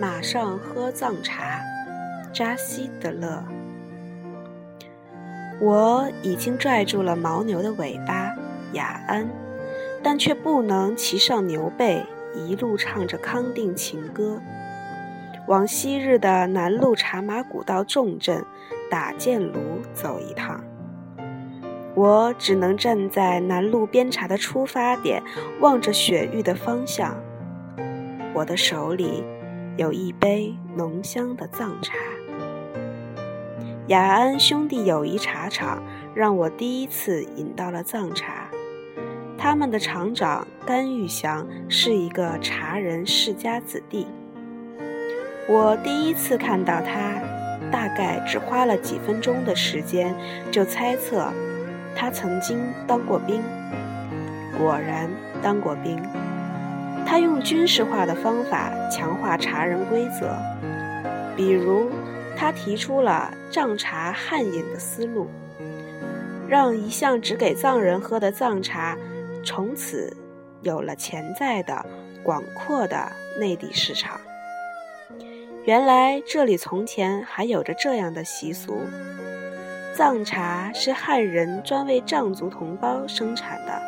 马上喝藏茶，扎西德勒。我已经拽住了牦牛的尾巴，雅安，但却不能骑上牛背，一路唱着康定情歌，往昔日的南路茶马古道重镇打箭炉走一趟。我只能站在南路边茶的出发点，望着雪域的方向。我的手里。有一杯浓香的藏茶。雅安兄弟友谊茶厂让我第一次饮到了藏茶。他们的厂长甘玉祥是一个茶人世家子弟。我第一次看到他，大概只花了几分钟的时间，就猜测他曾经当过兵。果然当过兵。他用军事化的方法强化茶人规则，比如，他提出了藏茶汉饮的思路，让一向只给藏人喝的藏茶，从此有了潜在的广阔的内地市场。原来这里从前还有着这样的习俗：藏茶是汉人专为藏族同胞生产的，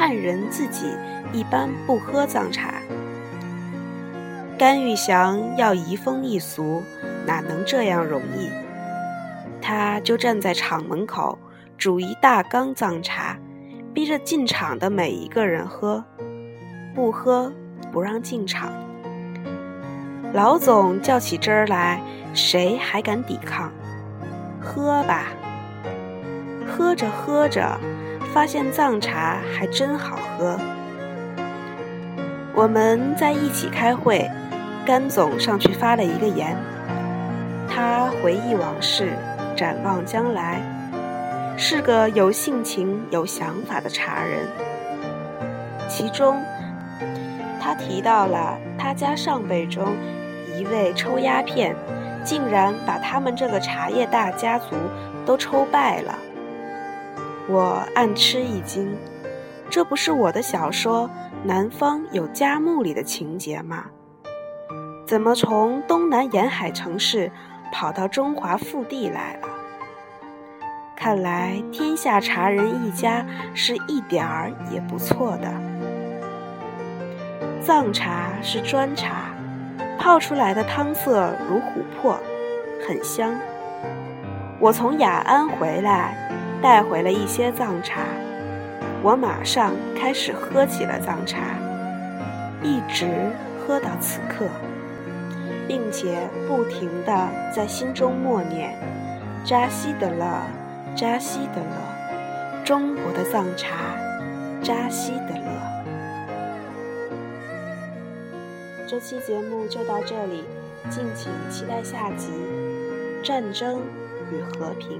汉人自己。一般不喝藏茶。甘玉祥要移风易俗，哪能这样容易？他就站在厂门口，煮一大缸藏茶，逼着进厂的每一个人喝，不喝不让进厂。老总叫起真儿来，谁还敢抵抗？喝吧。喝着喝着，发现藏茶还真好喝。我们在一起开会，甘总上去发了一个言。他回忆往事，展望将来，是个有性情、有想法的茶人。其中，他提到了他家上辈中一位抽鸦片，竟然把他们这个茶叶大家族都抽败了。我暗吃一惊，这不是我的小说。南方有佳木里的情节吗？怎么从东南沿海城市跑到中华腹地来了？看来天下茶人一家是一点儿也不错的。藏茶是砖茶，泡出来的汤色如琥珀，很香。我从雅安回来，带回了一些藏茶。我马上开始喝起了藏茶，一直喝到此刻，并且不停地在心中默念：“扎西德勒，扎西德勒，中国的藏茶，扎西德勒。”这期节目就到这里，敬请期待下集《战争与和平》。